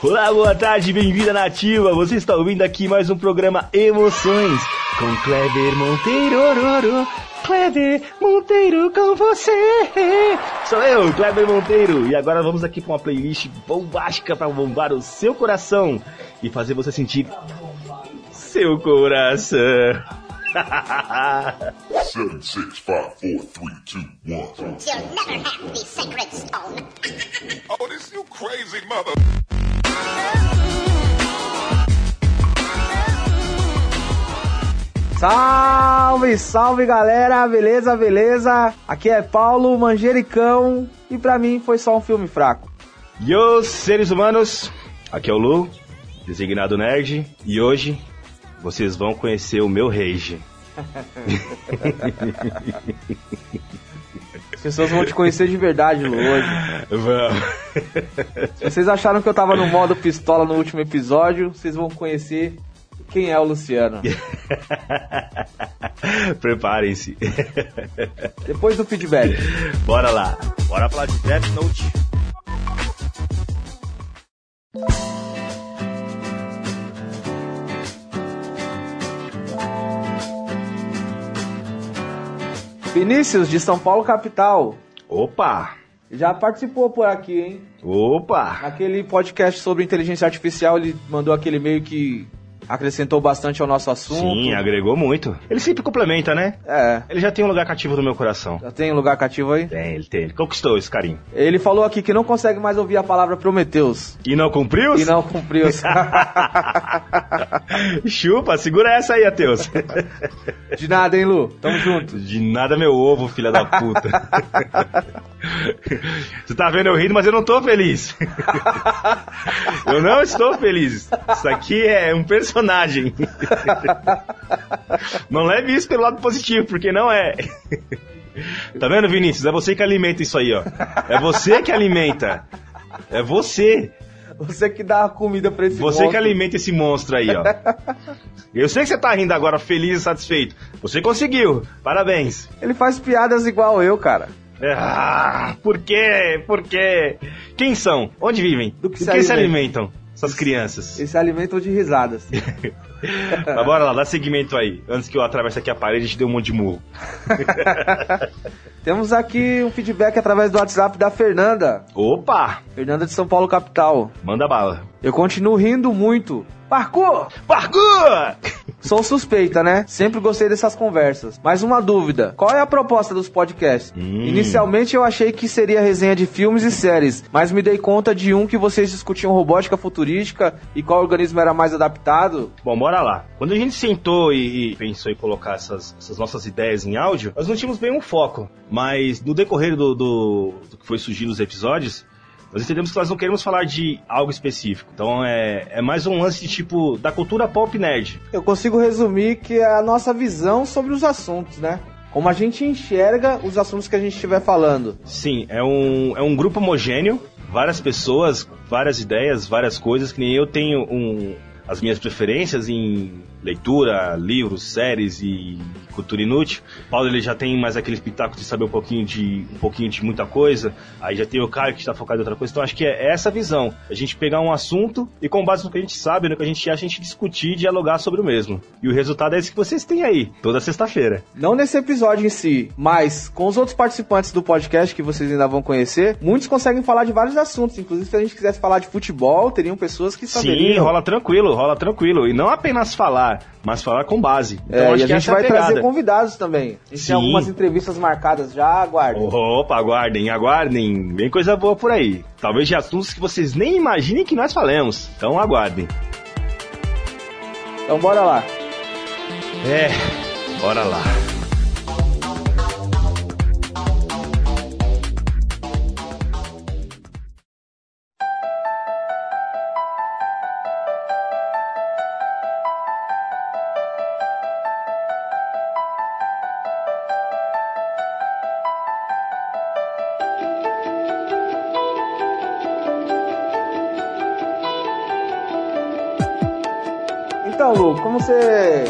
Olá, boa tarde, bem-vinda nativa. Você está ouvindo aqui mais um programa Emoções com Kleber Monteiro. Ororo. Kleber Monteiro com você. Sou eu, Kleber Monteiro, e agora vamos aqui para uma playlist bombástica para bombar o seu coração e fazer você sentir seu coração. Seven, six, five, four, three, two, one. You'll never have the sacred stone. Oh, this you crazy mother. Salve, salve galera, beleza, beleza? Aqui é Paulo Manjericão e pra mim foi só um filme fraco. E os seres humanos, aqui é o Lu, designado nerd, e hoje vocês vão conhecer o meu rage. As pessoas vão te conhecer de verdade, Lu, hoje. Vamos. Se vocês acharam que eu tava no modo pistola no último episódio, vocês vão conhecer quem é o Luciano. Preparem-se. Depois do feedback. Bora lá. Bora falar de Death Note. Vinícius, de São Paulo, capital. Opa! Já participou por aqui, hein? Opa! Naquele podcast sobre inteligência artificial, ele mandou aquele e-mail que acrescentou bastante ao nosso assunto. Sim, agregou muito. Ele sempre complementa, né? É. Ele já tem um lugar cativo no meu coração. Já tem um lugar cativo aí? Tem, ele tem. Ele conquistou esse carinho. Ele falou aqui que não consegue mais ouvir a palavra Prometeus. E não cumpriu? E não cumpriu. Chupa, segura essa aí, Ateus. De nada, hein, Lu? Tamo junto. De nada meu ovo, filha da puta. Você tá vendo eu rindo, mas eu não tô feliz. Eu não estou feliz. Isso aqui é um personagem. Não leve isso pelo lado positivo, porque não é. Tá vendo, Vinícius? É você que alimenta isso aí, ó. É você que alimenta. É você. Você que dá a comida pra esse Você monstro. que alimenta esse monstro aí, ó. Eu sei que você tá rindo agora, feliz e satisfeito. Você conseguiu. Parabéns. Ele faz piadas igual eu, cara. Ah, por quê? Por quê? Quem são? Onde vivem? Do que se que se alimentam? alimentam? Essas crianças. Eles se alimentam de risadas. Mas bora lá, dá seguimento aí. Antes que eu atravesse aqui a parede e te dê um monte de murro. Temos aqui um feedback através do WhatsApp da Fernanda. Opa! Fernanda de São Paulo, capital. Manda bala. Eu continuo rindo muito. Parkour! Parkour! Sou suspeita, né? Sempre gostei dessas conversas. Mas uma dúvida: qual é a proposta dos podcasts? Hum. Inicialmente eu achei que seria resenha de filmes e séries, mas me dei conta de um que vocês discutiam robótica futurística e qual organismo era mais adaptado. Bom, bora lá. Quando a gente sentou e, e pensou em colocar essas, essas nossas ideias em áudio, nós não tínhamos bem um foco. Mas no decorrer do, do, do que foi surgindo os episódios, nós entendemos que nós não queremos falar de algo específico. Então é, é mais um lance de tipo da cultura pop nerd. Eu consigo resumir que é a nossa visão sobre os assuntos, né? Como a gente enxerga os assuntos que a gente estiver falando. Sim, é um, é um grupo homogêneo, várias pessoas, várias ideias, várias coisas, que nem eu tenho um, as minhas preferências em leitura, livros, séries e cultura inútil. Paulo ele já tem mais aquele espetáculo de saber um pouquinho de um pouquinho de muita coisa. Aí já tem o Caio que está focado em outra coisa. Então acho que é essa visão, a gente pegar um assunto e com base no que a gente sabe, no que a gente acha, a gente discutir e dialogar sobre o mesmo. E o resultado é esse que vocês têm aí, toda sexta-feira. Não nesse episódio em si, mas com os outros participantes do podcast que vocês ainda vão conhecer, muitos conseguem falar de vários assuntos. Inclusive, se a gente quisesse falar de futebol, teriam pessoas que Sim, saberiam. rola tranquilo, rola tranquilo. E não apenas falar, mas falar com base. Então, É, acho e a que gente essa é vai pegada. trazer convidados também. A gente Sim. tem algumas entrevistas marcadas já, aguardem. Opa, aguardem, aguardem. Vem coisa boa por aí. Talvez de assuntos que vocês nem imaginem que nós falemos. Então aguardem. Então bora lá. É, bora lá. Como você.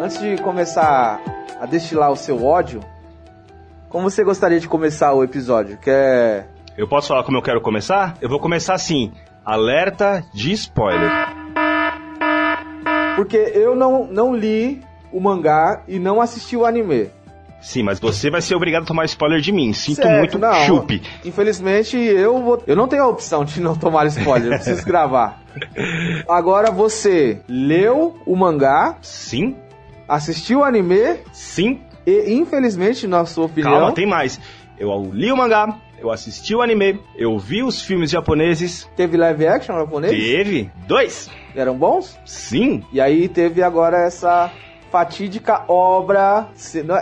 Antes de começar a destilar o seu ódio, como você gostaria de começar o episódio? Quer. Eu posso falar como eu quero começar? Eu vou começar assim. Alerta de spoiler. Porque eu não, não li o mangá e não assisti o anime. Sim, mas você vai ser obrigado a tomar spoiler de mim. Sinto Certo, muito, não. chupe. Infelizmente, eu vou, eu não tenho a opção de não tomar spoiler, eu preciso gravar. Agora você leu o mangá, Sim, assistiu o anime sim. e, infelizmente, na sua opinião, Calma, tem mais. Eu li o mangá, eu assisti o anime, eu vi os filmes japoneses. teve live action japonês? Teve dois. Eram bons? Sim. E aí teve agora essa fatídica obra.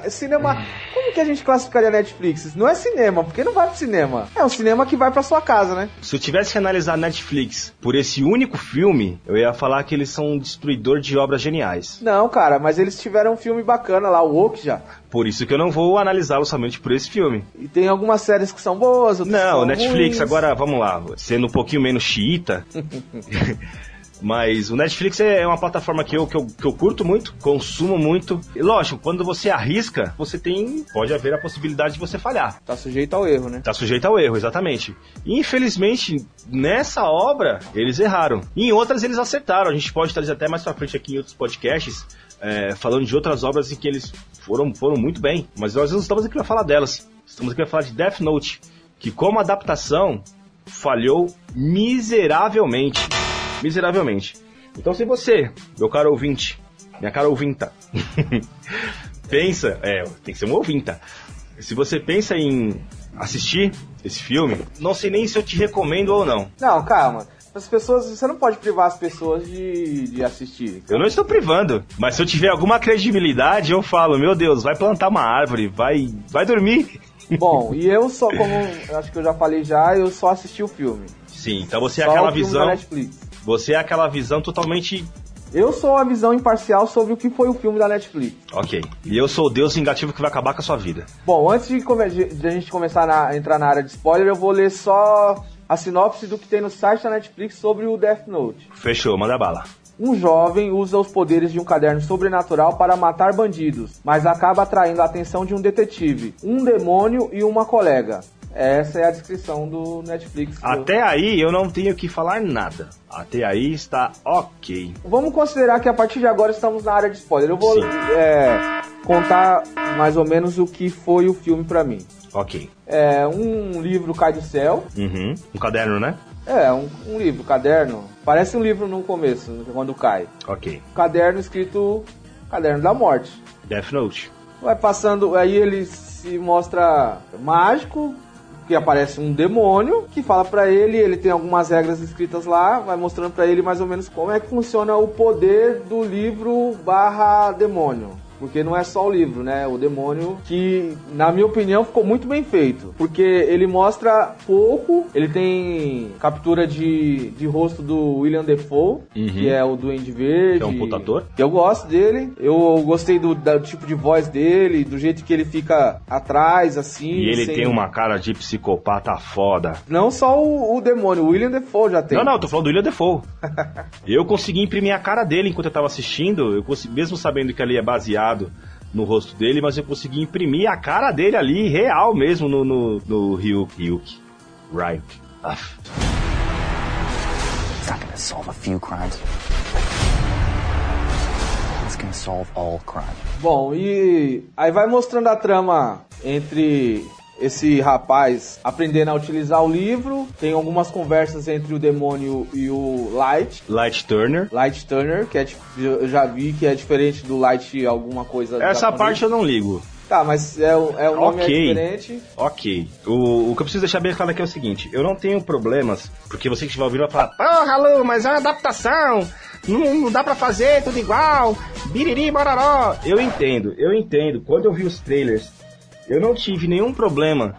é- Cinema. Como que a gente classificaria Netflix? Não é cinema, porque não vai pro cinema. É um cinema que vai pra sua casa, né? Se eu tivesse que analisar Netflix por esse único filme, eu ia falar que eles são um destruidor de obras geniais. Não, cara, mas eles tiveram um filme bacana lá, o Okja. Por isso que eu não vou analisá-lo somente por esse filme. E tem algumas séries que são boas, outras que Não, são Netflix, ruins. agora vamos lá, sendo um pouquinho menos xiita. Mas o Netflix é uma plataforma que eu, que, eu, que eu curto muito, consumo muito. E lógico, quando você arrisca, você tem. Pode haver a possibilidade de você falhar. Tá sujeito ao erro, né? Tá sujeito ao erro, exatamente. E, infelizmente, nessa obra, eles erraram. E em outras eles acertaram. A gente pode trazer até mais pra frente aqui em outros podcasts, é, falando de outras obras em que eles foram, foram muito bem. Mas nós não estamos aqui pra falar delas. Estamos aqui pra falar de Death Note, que como adaptação falhou miseravelmente. Miseravelmente. Então se você, meu caro ouvinte, minha cara ouvinta, pensa, é, tem que ser um ouvinta. Se você pensa em assistir esse filme, não sei nem se eu te recomendo ou não. Não, calma. As pessoas, você não pode privar as pessoas de, de assistir. Eu não estou privando, mas se eu tiver alguma credibilidade, eu falo, meu Deus, vai plantar uma árvore, vai, vai dormir. Bom, e eu só, como eu acho que eu já falei já, eu só assisti o filme. Sim, então você é aquela visão, Netflix. Você é aquela visão totalmente Eu sou a visão imparcial sobre o que foi o filme da Netflix. ok. E eu sou o Deus vingativo que vai acabar com a sua vida. Bom, antes de, de a gente começar a entrar na área de spoiler, eu vou ler só a sinopse do que tem no site da Netflix sobre o Death Note. Fechou, manda bala. Um jovem usa os poderes de um caderno sobrenatural para matar bandidos, mas acaba atraindo a atenção de um detetive, um demônio e uma colega. Essa é a descrição do Netflix. Até aí eu não tenho que falar nada. Até aí está ok. Vamos considerar que a partir de agora estamos na área de spoiler. Eu vou é, contar mais ou menos o que foi o filme pra mim. Ok. É, um livro cai do céu. Uhum. Um caderno, né? É, um, um livro, caderno. Parece um livro no começo, quando cai. Ok. Caderno escrito Caderno da Morte. Death Note. Vai passando, aí ele se mostra mágico, que aparece um demônio que fala pra ele, ele tem algumas regras escritas lá, vai mostrando pra ele mais ou menos como é que funciona o poder do livro barra demônio. Porque não é só o livro, né? O demônio que, na minha opinião, ficou muito bem feito. Porque ele mostra pouco, ele tem captura de, de rosto do William Defoe, que é o Duende Verde. Que é um puta ator. Eu gosto dele, eu gostei do, do tipo de voz dele, do jeito que ele fica atrás, assim. E ele sem- tem uma cara de psicopata foda. Não só o, o demônio, o William Defoe já tem. Não, não, eu tô falando do William Defoe. eu consegui imprimir a cara dele enquanto eu tava assistindo, eu consegui, mesmo sabendo que ali é baseado no rosto dele, mas eu consegui imprimir a cara dele ali, real mesmo, no, no, no Ryuk. Ryuk. Ryuk. Aff. It's not gonna solve a few crimes. It's gonna solve all crime. Bom, e aí vai mostrando a trama entre esse rapaz aprendendo a utilizar o livro. Tem algumas conversas entre o demônio e o Light. Light Turner. Light Turner, que é, tipo, eu já vi que é diferente do Light alguma coisa. Essa parte eu não ligo. Tá, mas é, o- é o nome é Ok. diferente. Ok. O, o que eu preciso deixar bem claro aqui é o seguinte: eu não tenho problemas, porque você que estiver ouvindo vai falar, porra, Lu, mas é uma adaptação, não, não dá pra fazer tudo igual, biriri, bararó. Eu entendo, eu entendo. Quando eu vi os trailers, eu não tive nenhum problema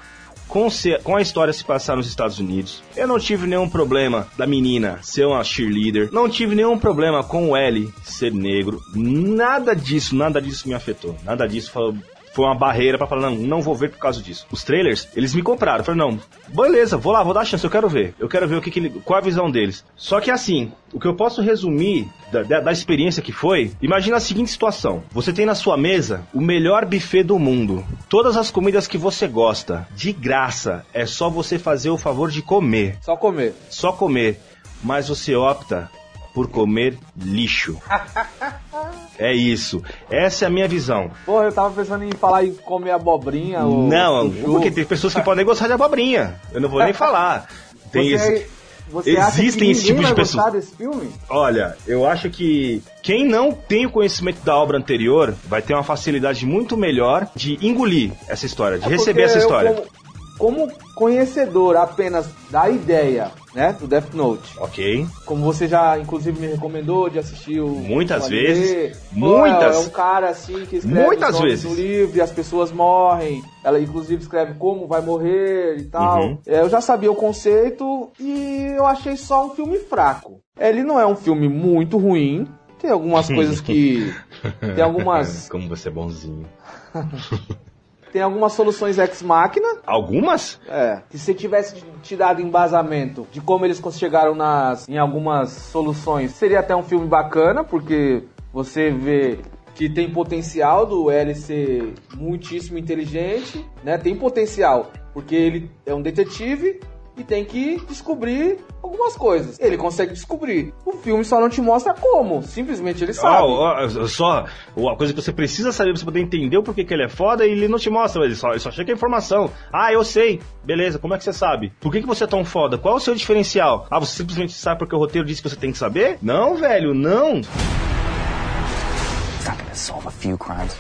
com, com a história se passar nos Estados Unidos. Eu não tive nenhum problema da menina ser uma cheerleader. Não tive nenhum problema com o L ser negro. Nada disso, nada disso me afetou. Nada disso foi, foi uma barreira pra falar, não, não vou ver por causa disso. Os trailers, eles me compraram. Eu falei, não, beleza, vou lá, vou dar a chance, eu quero ver. Eu quero ver o que, que qual a visão deles. Só que assim, o que eu posso resumir da, da- da experiência que foi, imagina a seguinte situação. Você tem na sua mesa o melhor buffet do mundo. Todas as comidas que você gosta, de graça. É só você fazer o favor de comer Só comer. só comer. mas você opta por comer lixo. É isso. Essa é a minha visão. Porra, eu tava pensando em falar em comer abobrinha ou Não, porque tem pessoas que podem gostar de abobrinha. Eu não vou nem falar. Tem Você, esse- você Existem esse tipo de pessoas. gostar desse filme? Olha, eu acho que quem não tem o conhecimento da obra anterior vai ter uma facilidade muito melhor de engolir essa história, de É receber essa eu, história. Como, como conhecedor apenas da ideia, né, do Death Note, Ok? como você já inclusive me recomendou de assistir o Muitas o vezes. pô, Muitas. É um cara assim que escreve Muitas vezes. no livro e as pessoas morrem. Ela inclusive escreve como vai morrer e tal. Uhum. É, eu já sabia o conceito e eu achei só um filme fraco. Ele não é um filme muito ruim. Tem algumas coisas que. Tem algumas. Como você é bonzinho. Tem algumas soluções ex-máquina. Algumas? É. Que se tivesse te dado embasamento de como eles chegaram nas, em algumas soluções, seria até um filme bacana, porque você vê que tem potencial do L ser muitíssimo inteligente, né? Tem potencial, porque ele é um detetive e tem que descobrir algumas coisas. Ele consegue descobrir. O filme só não te mostra como, simplesmente ele sabe. Ó, só a coisa que você precisa saber pra você poder entender o porquê que ele é foda e ele não te mostra, ele só, ele só chega a informação. Ah, eu sei. Beleza, como é que você sabe? Por que, que você é tão foda? Qual é o seu diferencial? Ah, você simplesmente sabe porque o roteiro disse que você tem que saber? Não, velho, não. It's not gonna solve a few crimes.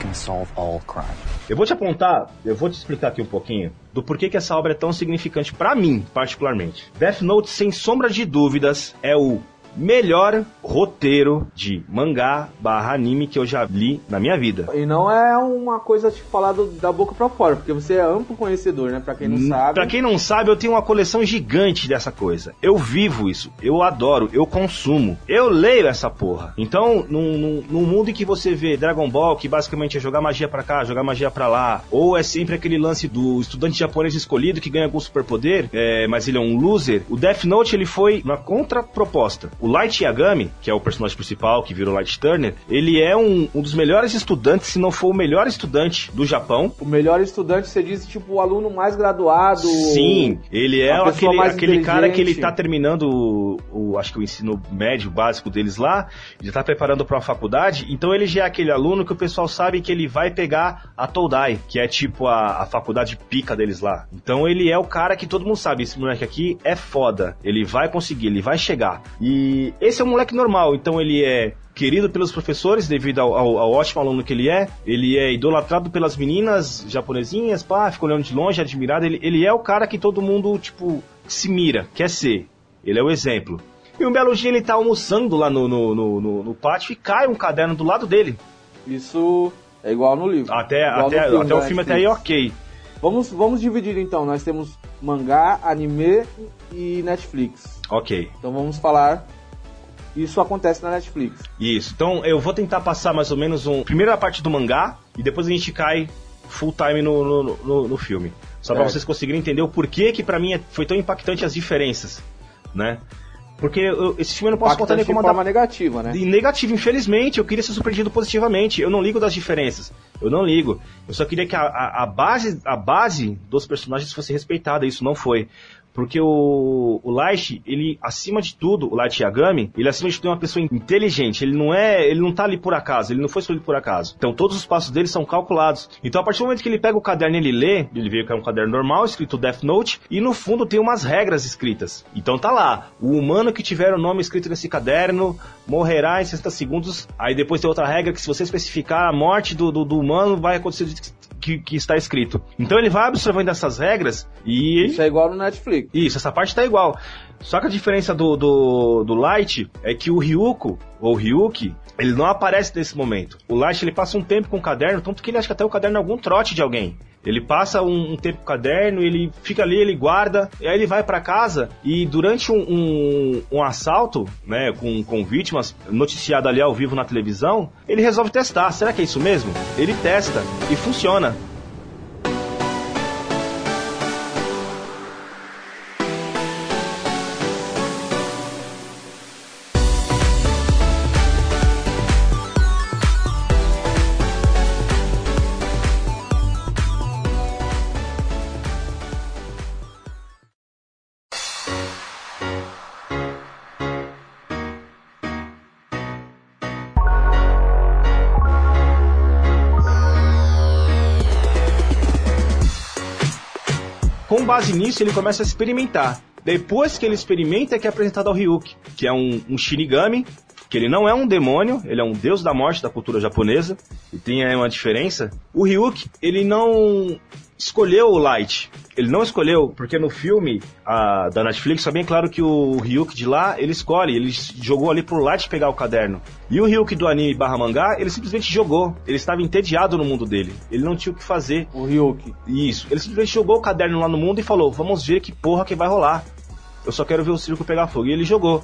Gonna solve all crime. Eu vou te apontar, eu vou te explicar aqui um pouquinho do porquê que essa obra é tão significante pra mim, particularmente. Death Note, sem sombra de dúvidas, é o melhor roteiro de mangá barra anime que eu já li na minha vida. E não é uma coisa tipo falar da boca pra fora, porque você é amplo conhecedor, né? Pra quem não Hum, sabe. Pra quem não sabe, eu tenho uma coleção gigante dessa coisa. Eu vivo isso, eu adoro, eu consumo, eu leio essa porra. Então, num, num- num mundo em que você vê Dragon Ball, que basicamente é jogar magia pra cá, jogar magia pra lá, ou é sempre aquele lance do estudante japonês escolhido que ganha algum superpoder, é, mas ele é um loser, o Death Note ele foi uma contraproposta. O Light Yagami, que é o personagem principal, que virou Light Turner, ele é um, um dos melhores estudantes, se não for o melhor estudante do Japão. O melhor estudante, você diz, tipo, o aluno mais graduado. Sim, ele é aquele, aquele cara que ele tá terminando o, o- acho que o ensino médio básico deles lá, ele tá preparando para uma faculdade, então ele já é aquele aluno que o pessoal sabe que ele vai pegar a Todai, que é tipo a, a faculdade pica deles lá. Então ele é o cara que todo mundo sabe, esse moleque aqui é foda, ele vai conseguir, ele vai chegar. E esse é um moleque normal, então ele é querido pelos professores devido ao, ao- ao ótimo aluno que ele é. Ele é idolatrado pelas meninas japonesinhas, pá, fica olhando de longe, admirado. Ele, ele é o cara que todo mundo, tipo, se mira, quer ser. Ele é o exemplo. E um belo dia ele tá almoçando lá no, no, no, no- no pátio e cai um caderno do lado dele. Isso é igual no livro. Até, Igual até, no até o da filme até aí, ok. Vamos, vamos dividir então. Nós temos mangá, anime e Netflix. Ok. Então vamos falar. Isso acontece na Netflix. Isso. Então eu vou tentar passar mais ou menos um. Primeiro a parte do mangá e depois a gente cai full time no, no, no, no filme. Só pra Certo. vocês conseguirem entender o porquê que pra mim é- foi tão impactante as diferenças, né? Porque eu- esse filme eu não posso contar nem como forma negativa, né? E negativo, infelizmente, eu queria ser surpreendido positivamente. Eu não ligo das diferenças. Eu não ligo. Eu só queria que a, a- a base, a base dos personagens fosse respeitada. Isso não foi. Porque o, o Light, ele, acima de tudo, o Light Yagami, ele acima de tudo é uma pessoa inteligente. Ele não é, ele não tá ali por acaso, ele não foi escolhido por acaso. Então todos os passos dele são calculados. Então a partir do momento que ele pega o caderno e ele lê, ele vê que é um caderno normal, escrito Death Note, e no fundo tem umas regras escritas. Então tá lá, o humano que tiver o nome escrito nesse caderno morrerá em 60 segundos. Aí depois tem outra regra que se você especificar a morte do, do, do humano, vai acontecer do jeito que, que está escrito. Então ele vai absorvendo essas regras e Isso é igual no Netflix. isso, essa parte tá igual. Só que a diferença do, do, do Light é que o Ryuko, ou Ryuki, ele não aparece nesse momento. O Light, ele passa um tempo com o caderno, tanto que ele acha que até o caderno é algum trote de alguém. Ele passa um, um tempo com o caderno, ele fica ali, ele guarda, e aí ele vai pra casa e durante um, um, um assalto, né, com, com vítimas, noticiado ali ao vivo na televisão, ele resolve testar. Será que é isso mesmo? Ele testa e funciona. Com base nisso, ele começa a experimentar. Depois que ele experimenta, é que é apresentado ao Ryuk, que é um, um Shinigami, que ele não é um demônio, ele é um deus da morte da cultura japonesa, e tem aí uma diferença. O Ryuk, ele não escolheu o Light. Ele não escolheu, porque no filme a, da Netflix, só bem claro que o Ryuk de lá, ele escolhe, ele jogou ali pro Light pegar o caderno. E o Ryuk do anime barra mangá, ele simplesmente jogou. Ele estava entediado no mundo dele. Ele não tinha o que fazer. O Ryuk. Isso. Ele simplesmente jogou o caderno lá no mundo e falou: Vamos ver que porra que vai rolar. Eu só quero ver o circo pegar fogo. E ele jogou.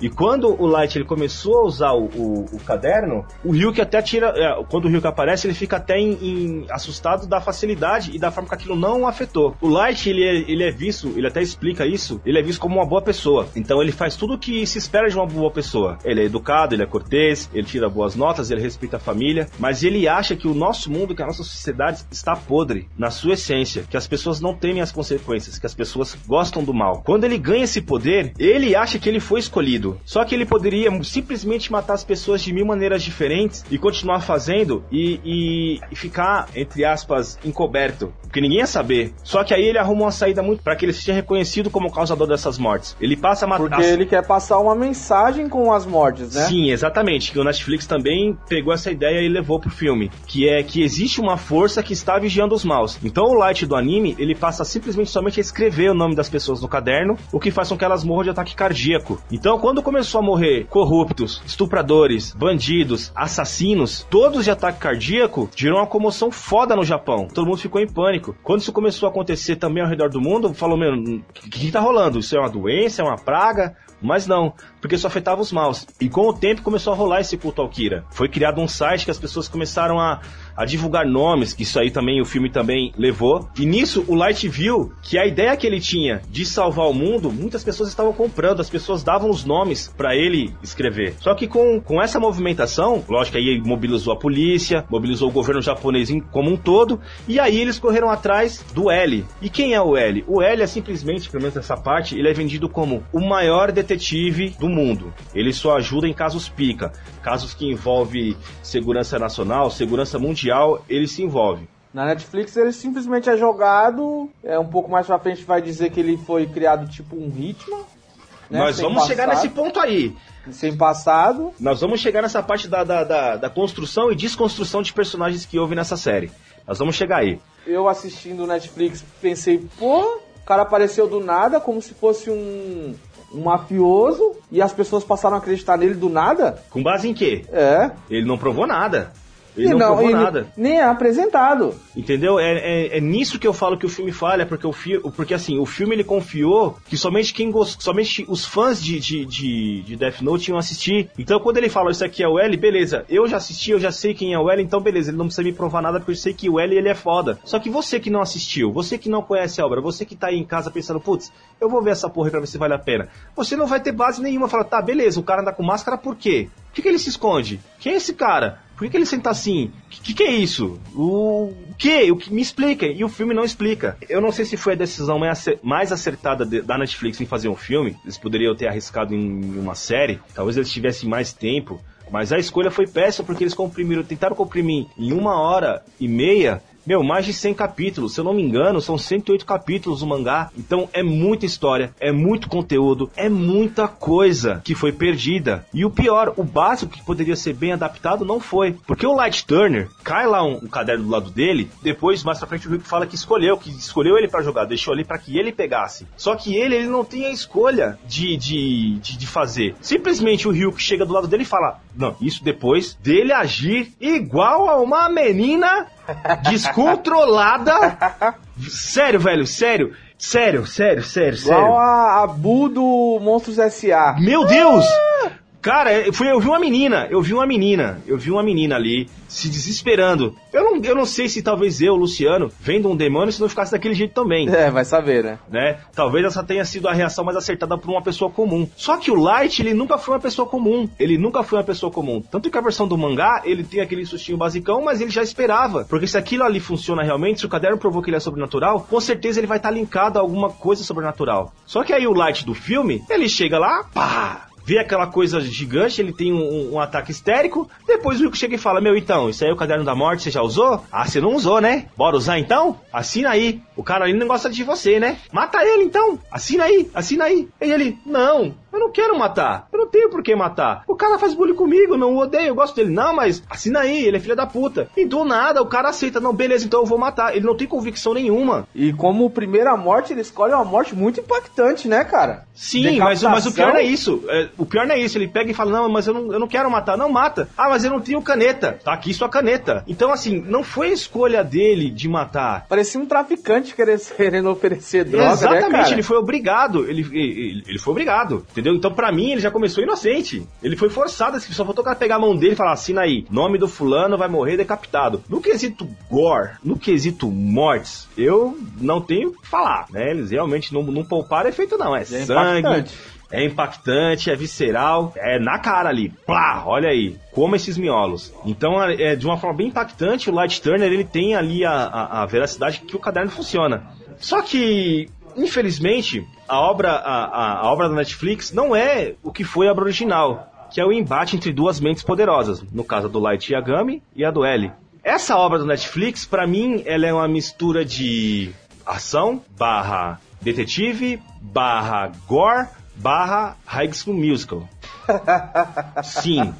E quando o Light ele começou a usar o, o, o caderno, o Ryuk até tira. É, quando o Ryuk aparece, ele fica até em, em, assustado da facilidade e da forma que aquilo não afetou. O Light, ele é, ele é visto, ele até explica isso, ele é visto como uma boa pessoa. Então ele faz tudo o que se espera de uma boa pessoa. Ele é educado, ele é cortês, ele tira boas notas, ele respeita a família, mas ele acha que o nosso mundo, que a nossa sociedade está podre na sua essência, que as pessoas não temem as consequências, que as pessoas gostam do mal. Quando ele ganha esse poder, ele acha que ele foi escolhido. Só que ele poderia simplesmente matar as pessoas de mil maneiras diferentes e continuar fazendo e, e, e ficar, entre aspas, encoberto. Porque ninguém ia saber. Só que aí ele arruma uma saída muito para que ele seja reconhecido como causador dessas mortes. Ele passa a matar. Porque ele quer passar uma mensagem com as mortes, né? Sim, exatamente. Que o Netflix também pegou essa ideia e levou pro filme. Que é que existe uma força que está vigiando os maus. Então o Light do anime, ele passa simplesmente somente a escrever o nome das pessoas no caderno, o que faz com que elas morram de ataque cardíaco. Então quando começou a morrer corruptos, estupradores, bandidos, assassinos, todos de ataque cardíaco, gerou uma comoção foda no Japão. Todo mundo ficou em pânico. Quando isso começou a acontecer também ao redor do mundo, falou, meu, o que, que tá rolando? Isso é uma doença, é uma praga? Mas não, porque isso afetava os maus. E com o tempo começou a rolar esse culto ao Kira. Foi criado um site que as pessoas começaram a, a divulgar nomes, que isso aí também o filme também levou. E nisso o Light viu que a ideia que ele tinha de salvar o mundo, muitas pessoas estavam comprando, as pessoas davam os nomes para ele escrever. Só que com, com essa movimentação, lógico aí mobilizou a polícia, mobilizou o governo japonês como um todo, e aí eles correram atrás do L. E quem é o L? O L é simplesmente, pelo menos nessa parte, ele é vendido como o maior detetive do mundo. Ele só ajuda em casos pica, casos que envolvem segurança nacional, segurança mundial, ele se envolve. Na Netflix ele simplesmente é jogado. É um pouco mais pra frente vai dizer que ele foi criado tipo um ritmo. né? Nós Sem vamos chegar passado. nesse ponto aí. Sem passado. Nós vamos chegar nessa parte da, da, da, da construção e desconstrução de personagens que houve nessa série. Nós vamos chegar aí. Eu assistindo o Netflix pensei, pô, o cara apareceu do nada como se fosse um, um mafioso e as pessoas passaram a acreditar nele do nada. Com base em quê? É. Ele não provou nada. Ele e não, provou nada. Nem é apresentado. Entendeu? É, é, é nisso que eu falo que o filme falha, porque o fi, porque assim, o filme ele confiou que somente quem gost, somente os fãs de, de, de, de Death Note iam assistir. Então quando ele fala isso aqui é o L, beleza, eu já assisti, eu já sei quem é o L, então beleza, ele não precisa me provar nada porque eu sei que o L ele é foda. Só que você que não assistiu, você que não conhece a obra, você que tá aí em casa pensando, putz, eu vou ver essa porra aí pra ver se vale a pena. Você não vai ter base nenhuma, fala, tá, beleza, o cara anda com máscara por quê? Por que, que ele se esconde? Quem é esse cara? Por que, ele senta assim? O que, que é isso? O, o que? O que? Me explica. E o filme não explica. Eu não sei se foi a decisão mais acertada de- da Netflix em fazer um filme. Eles poderiam ter arriscado em uma série. Talvez eles tivessem mais tempo. Mas a escolha foi péssima porque eles comprimiram, tentaram comprimir em uma hora e meia. Meu, mais de 100 capítulos, se eu não me engano, são 108 capítulos o mangá. Então é muita história, é muito conteúdo, é muita coisa que foi perdida. E o pior, o básico que poderia ser bem adaptado não foi. Porque o Light Turner cai lá um, um caderno do lado dele, depois mais pra frente o Rick fala que escolheu, que escolheu ele pra jogar, deixou ali pra que ele pegasse. Só que ele, ele não tem a escolha de, de, de, de fazer. Simplesmente o Ryuk chega do lado dele e fala: Não, isso depois dele agir igual a uma menina descontrolada. sério, velho, sério. Sério, sério, sério, sério. Igual a, a Bu do Monstros S.A. Meu Deus! Cara, eu, fui, eu vi uma menina, eu vi uma menina, eu vi uma menina ali se desesperando. Eu não, eu não sei se talvez eu, Luciano, vendo um demônio, se não ficasse daquele jeito também. É, vai saber, né? né? Talvez essa tenha sido a reação mais acertada por uma pessoa comum. Só que o Light, ele nunca foi uma pessoa comum. Ele nunca foi uma pessoa comum. Tanto que a versão do mangá, ele tem aquele sustinho basicão, mas ele já esperava. Porque se aquilo ali funciona realmente, se o caderno provou que ele é sobrenatural, com certeza ele vai estar linkado a alguma coisa sobrenatural. Só que aí o Light do filme, ele chega lá, pá, vê aquela coisa gigante, ele tem um, um ataque histérico, depois o Rico chega e fala, meu, então, isso aí é o caderno da morte, você já usou? Ah, você não usou, né? Bora usar então? Assina aí. O cara ali não gosta de você, né? Mata ele então. Assina aí, assina aí. E ele, não, eu não quero matar. Eu não tenho por que matar. O cara faz bullying comigo, não o odeio, eu gosto dele. Não, mas assina aí, ele é filho da puta. E do nada o cara aceita, não, beleza, então eu vou matar. Ele não tem convicção nenhuma. E como primeira morte, ele escolhe uma morte muito impactante, né, cara? Sim, mas, mas o pior não é isso. É, o pior não é isso. Ele pega e fala, não, mas eu não, eu não quero matar. Não, mata. Ah, mas eu não tenho caneta. Tá aqui sua caneta. Então, assim, não foi a escolha dele de matar. Parecia um traficante querendo, querendo oferecer droga, Exatamente, né, cara? ele foi obrigado. Ele, ele, ele foi obrigado, entendeu? Então, pra mim, ele já começou inocente. Ele foi forçado, assim, só faltou o cara pegar a mão dele e falar, assina aí, nome do fulano vai morrer decapitado. No quesito gore, no quesito mortes, eu não tenho o que falar, né? Eles realmente não, não pouparam efeito, não. É, É sangue. impactante. É impactante, é visceral, é na cara ali. Plá, olha aí, como esses miolos. Então, é, de uma forma bem impactante, o Light Turner ele tem ali a, a, a veracidade que o caderno funciona. Só que, infelizmente, a obra, a, a, obra da Netflix não é o que foi a obra original, que é o embate entre duas mentes poderosas, no caso do Light Yagami e a do L. Essa obra do Netflix, pra mim, ela é uma mistura de ação barra detetive barra gore barra High School Musical. Sim.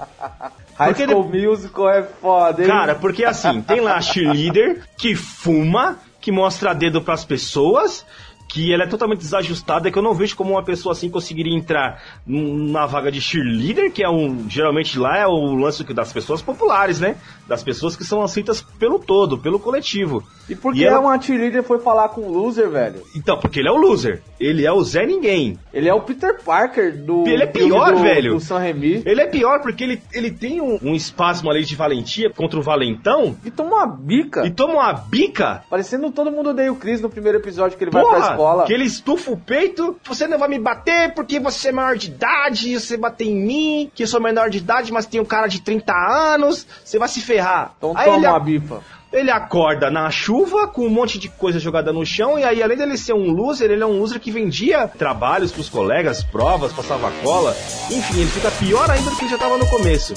High Porque School Musical é foda, hein? Cara, porque assim, tem lá a cheerleader que fuma, que mostra dedo pras pessoas, que ela é totalmente desajustada, que eu não vejo como uma pessoa assim conseguiria entrar na vaga de cheerleader, que é um. Geralmente lá é o lance das pessoas populares, né? Das pessoas que são aceitas pelo todo, pelo coletivo. E por que E ela- uma cheerleader foi falar com o loser, velho? Então, porque ele é o loser. Ele é o Zé Ninguém. Ele é o Peter Parker do. Ele é pior, do, velho. Do San Remi. Ele é pior porque ele, ele tem um, um espasmo ali de valentia contra o valentão E toma uma bica. e toma uma bica Parecendo todo mundo odeia o Chris no primeiro episódio que ele vai pra Que ele estufa o peito, você não vai me bater porque você é maior de idade, você bater em mim, que eu sou menor de idade, mas tenho cara de 30 anos, você vai se ferrar. Então Aí toma ele, uma bifa. ele acorda na chuva com um monte de coisa jogada no chão, e aí além dele ser um loser, ele é um loser que vendia trabalhos pros colegas, provas, passava cola, enfim, ele fica pior ainda do que ele já tava no começo.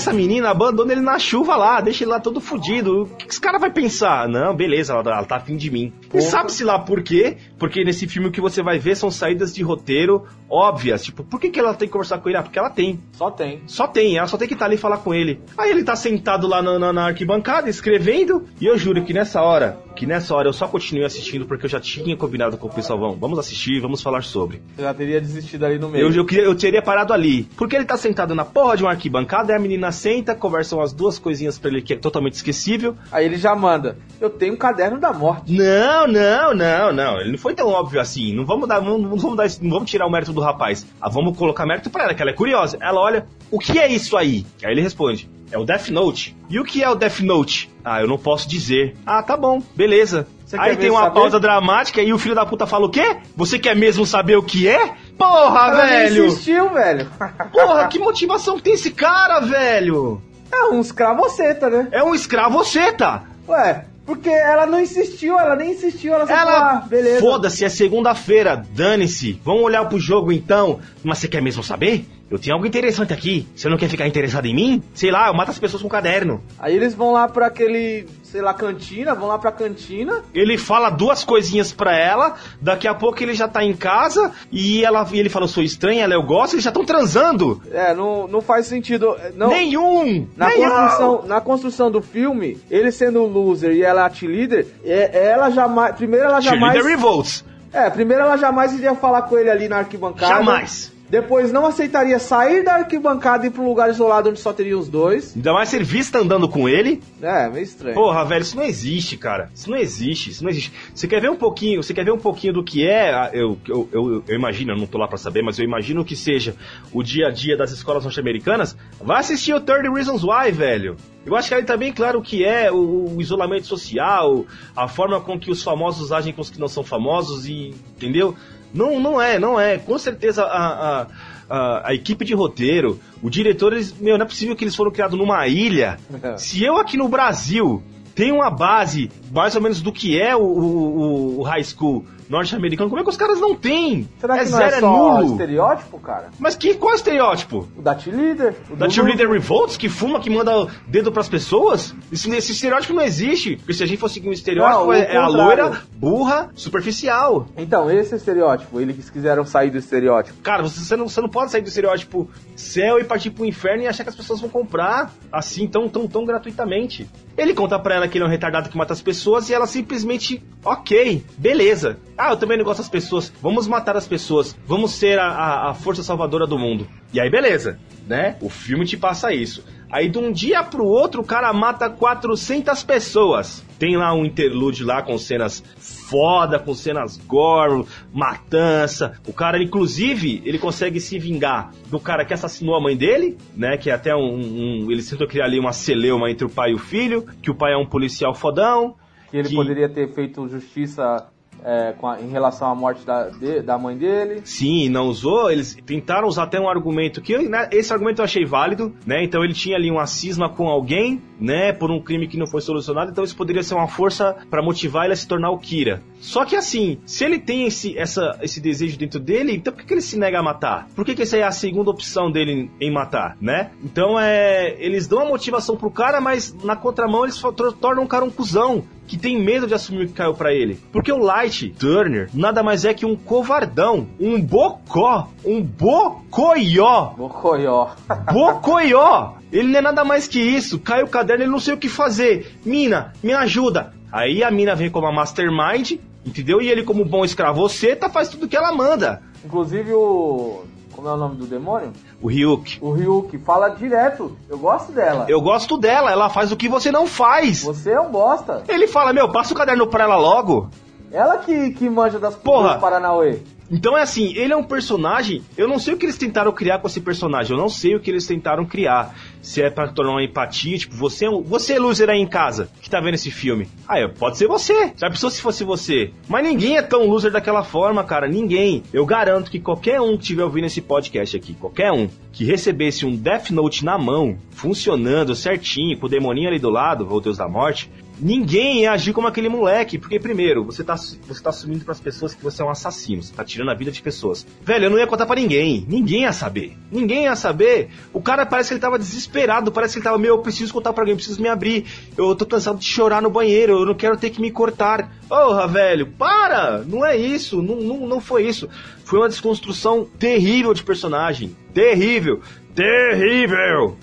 Essa menina abandona ele na chuva lá, deixa ele lá todo fudido. O que que esse cara vai pensar? Não, beleza, ela, ela tá afim de mim. E sabe-se lá por quê? Porque nesse filme o que você vai ver são saídas de roteiro óbvias. Tipo, por que, que ela tem que conversar com ele? Ah, porque ela tem. Só tem. Só tem, ela só tem que estar ali e falar com ele. Aí ele tá sentado lá na, na- na arquibancada, escrevendo, e eu juro que nessa hora, que nessa hora eu só continuei assistindo porque eu já tinha combinado com o pessoal, vamos, vamos assistir, vamos falar sobre. Você já teria desistido ali no meio. Eu, eu, eu teria parado ali. Porque ele tá sentado na porra de uma arquibancada, aí a menina senta, conversam as duas coisinhas pra ele que é totalmente esquecível. Aí ele já manda. Eu tenho um caderno da morte. Não, não, não, não. Ele não foi tão óbvio assim. Não vamos dar, não, vamos dar, não vamos tirar o mérito do rapaz. Ah, vamos colocar mérito pra ela, que ela é curiosa. Ela olha, o que é isso aí? Aí ele responde. É o Death Note. E o que é o Death Note? Ah, eu não posso dizer. Ah, tá bom, beleza. Você Aí tem uma saber? pausa dramática e o filho da puta fala o quê? Você quer mesmo saber o que é? Porra, Ela velho! insistiu, velho. Porra, que motivação tem esse cara, velho? É um escravoceta, né? É um escravoceta. Ué, porque ela não insistiu, ela nem insistiu, ela só falou, Ela, ah, beleza. foda-se, é segunda-feira, dane-se. Vamos olhar pro jogo então. Mas você quer mesmo saber? Eu tenho algo interessante aqui. Você não quer ficar interessado em mim? Sei lá, eu mato as pessoas com caderno. Aí eles vão lá pra aquele, sei lá, cantina, vão lá pra cantina. Ele fala duas coisinhas pra ela, daqui a pouco ele já tá em casa e ela e ele fala, eu sou estranha, ela eu gosto, eles já estão transando. É, não, não faz sentido. Não, Nenhum! na, Nenhum! construção, na construção do filme, ele sendo o loser e ela a cheerleader, é, ela jamais. Primeiro ela jamais. Cheerleader Revolts. É, primeiro ela jamais iria falar com ele ali na arquibancada. Jamais. Depois não aceitaria sair da arquibancada e ir pra um lugar isolado onde só teria os dois. Ainda mais ser vista andando com ele. É, meio estranho. Porra, velho, isso não existe, cara. Isso não existe, isso não existe. Você quer ver um pouquinho, você quer ver um pouquinho do que é, a- eu, eu, eu, eu imagino, eu não tô lá pra saber, mas eu imagino que seja o dia a dia das escolas norte-americanas. Vai assistir o 30 Reasons Why, velho. Eu acho que ali tá bem claro o que é o, o isolamento social, a forma com que os famosos agem com os que não são famosos e, entendeu? Não, não é, não é. Com certeza a, a, a, a equipe de roteiro, o diretor, eles, meu, não é possível que eles foram criados numa ilha. Se eu aqui no Brasil tenho uma base mais ou menos do que é o, o, o high school norte-americano, como é que os caras não têm? Será que é não zero, é é só nulo. estereótipo, cara? Mas que, qual é o estereótipo? O da T-Leader? o Da cheerleader Luke. revolts que fuma, que manda dedo pras pessoas? Esse, esse estereótipo não existe. Porque se a gente fosse seguir um estereótipo, Não, é, é a loira, burra, superficial. Então, esse é o estereótipo. Eles quiseram sair do estereótipo. Cara, você, você não, você não pode sair do estereótipo céu e partir pro inferno e achar que as pessoas vão comprar assim tão, tão, tão gratuitamente. Ele conta pra ela que ele é um retardado que mata as pessoas e ela simplesmente, ok, beleza. Ah, eu também não gosto das pessoas. Vamos matar as pessoas. Vamos ser a, a, a força salvadora do mundo. E aí, beleza, né? O filme te passa isso. Aí de um dia pro outro o cara mata 400 pessoas. Tem lá um interlude lá com cenas foda, com cenas gore, matança. O cara, inclusive, ele consegue se vingar do cara que assassinou a mãe dele, né? Que é até um. um ele tentou criar ali uma celeuma entre o pai e o filho, que o pai é um policial fodão. Que ele Que- poderia ter feito justiça é, a- em relação à morte da, de- da mãe dele. Sim, não usou. Eles tentaram usar até um argumento que né, esse argumento eu achei válido, né? Então ele tinha ali uma cisma com alguém, né? Por um crime que não foi solucionado. Então isso poderia ser uma força pra motivar ele a se tornar o Kira. Só que assim, se ele tem esse, essa, esse desejo dentro dele, então por que, que ele se nega a matar? Por que, que essa é a segunda opção dele em matar, né? Então é, eles dão a motivação pro cara, mas na contramão eles tornam o cara um cuzão que tem medo de assumir o que caiu pra ele. Porque o Light Turner nada mais é que um covardão, um bocó, um bocoió. Bocoió. Bocoió! Ele não é nada mais que isso. Cai o caderno, ele não sei o que fazer. Mina, me ajuda. Aí a mina vem como a mastermind, entendeu? E ele, como bom escravo tá faz tudo que ela manda. Inclusive o. Como é o nome do demônio? O Ryuk. O Ryuk fala direto. Eu gosto dela. Eu gosto dela, ela faz o que você não faz. Você é um bosta. Ele fala, meu, passa o caderno pra ela logo. Ela que, que manja das Porra. dos Paranauê. Então é assim, ele é um personagem. Eu não sei o que eles tentaram criar com esse personagem. Eu não sei o que eles tentaram criar. Se é pra tornar uma empatia, tipo, você é um, você é loser aí em casa que tá vendo esse filme. Ah, pode ser você. Já pensou se fosse você? Mas ninguém é tão loser daquela forma, cara. Ninguém. Eu garanto que qualquer um que estiver ouvindo esse podcast aqui, qualquer um que recebesse um Death Note na mão, funcionando certinho, com o demoninho ali do lado, ou Deus da Morte, Ninguém ia agir como aquele moleque, porque primeiro, você tá, você tá assumindo pras pessoas que você é um assassino, você tá tirando a vida de pessoas. Velho, eu não ia contar pra ninguém, ninguém ia saber. Ninguém ia saber. O cara parece que ele tava desesperado, parece que ele tava, meu, eu preciso contar pra alguém, eu preciso me abrir. Eu tô cansado de chorar no banheiro, eu não quero ter que me cortar. Porra, velho, para! Não é isso, não, não, não foi isso. Foi uma desconstrução terrível de personagem. Terrível! Terrível!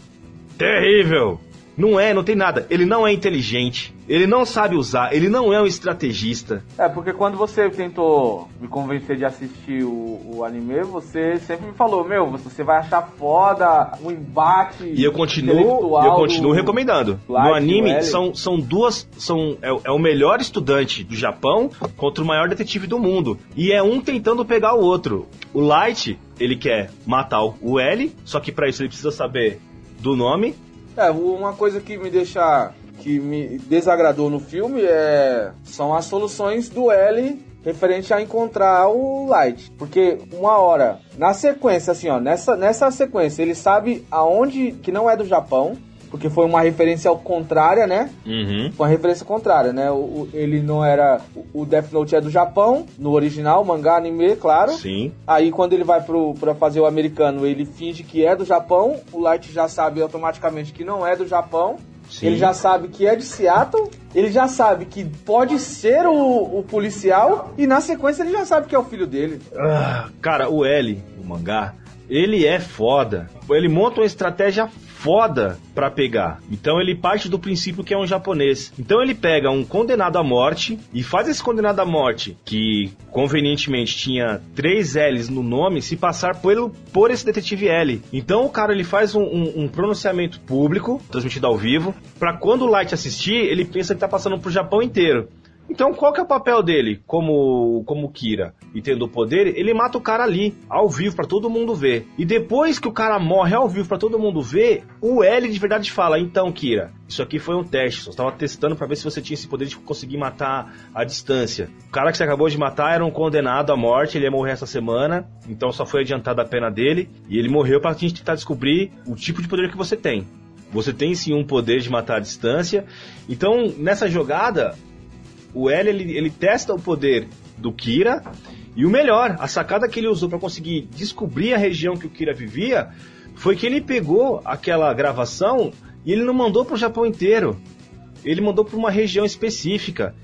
Terrível! Não é, não tem nada. Ele não é inteligente. Ele não sabe usar. Ele não é um estrategista. É, porque quando você tentou me convencer de assistir o, o anime, você sempre me falou, meu, você vai achar foda o embate E eu continuo, eu continuo do- recomendando. Light no anime são, são duas, são é, o- é o melhor estudante do Japão contra o maior detetive do mundo. E é um tentando pegar o outro. O Light, ele quer matar o- o L, só que pra isso ele precisa saber do nome. É, uma coisa que me deixa. que me desagradou no filme é. são as soluções do L referente a encontrar o Light. Porque uma hora, na sequência, assim, ó, nessa, nessa sequência, ele sabe aonde. que não é do Japão. Porque foi uma referência ao contrária, né? Uhum. Foi uma referência contrária, né? O, ele não era. O o Death Note é do Japão, no original, mangá, anime, claro. Sim. Aí quando ele vai pro, pra fazer o americano, ele finge que é do Japão. O Light já sabe automaticamente que não é do Japão. Sim. Ele já sabe que é de Seattle. Ele já sabe que pode ser o, o policial. E na sequência ele já sabe que é o filho dele. Ah, cara, o L, o mangá, ele é foda. Ele monta uma estratégia foda pra pegar. Então ele parte do princípio que é um japonês. Então ele pega um condenado à morte e faz esse condenado à morte, que convenientemente tinha três L's no nome, se passar pelo, por esse detetive L. Então o cara ele faz um, um- um pronunciamento público, transmitido ao vivo, pra quando o Light assistir, ele pensa que tá passando pro Japão inteiro. Então, qual que é o papel dele como, como Kira? E tendo o poder, ele mata o cara ali, ao vivo, pra todo mundo ver. E depois que o cara morre ao vivo pra todo mundo ver, o L de verdade fala: Então, Kira, isso aqui foi um teste. Só estava testando pra ver se você tinha esse poder de conseguir matar a distância. O cara que você acabou de matar era um condenado à morte, ele ia morrer essa semana, então só foi adiantada a pena dele. E ele morreu pra gente tentar descobrir o tipo de poder que você tem. Você tem sim um poder de matar a distância. Então, nessa jogada, o L ele, ele testa o poder do Kira e o melhor, a sacada que ele usou para conseguir descobrir a região que o Kira vivia foi que ele pegou aquela gravação e ele não mandou para o Japão inteiro. Ele mandou para uma região específica.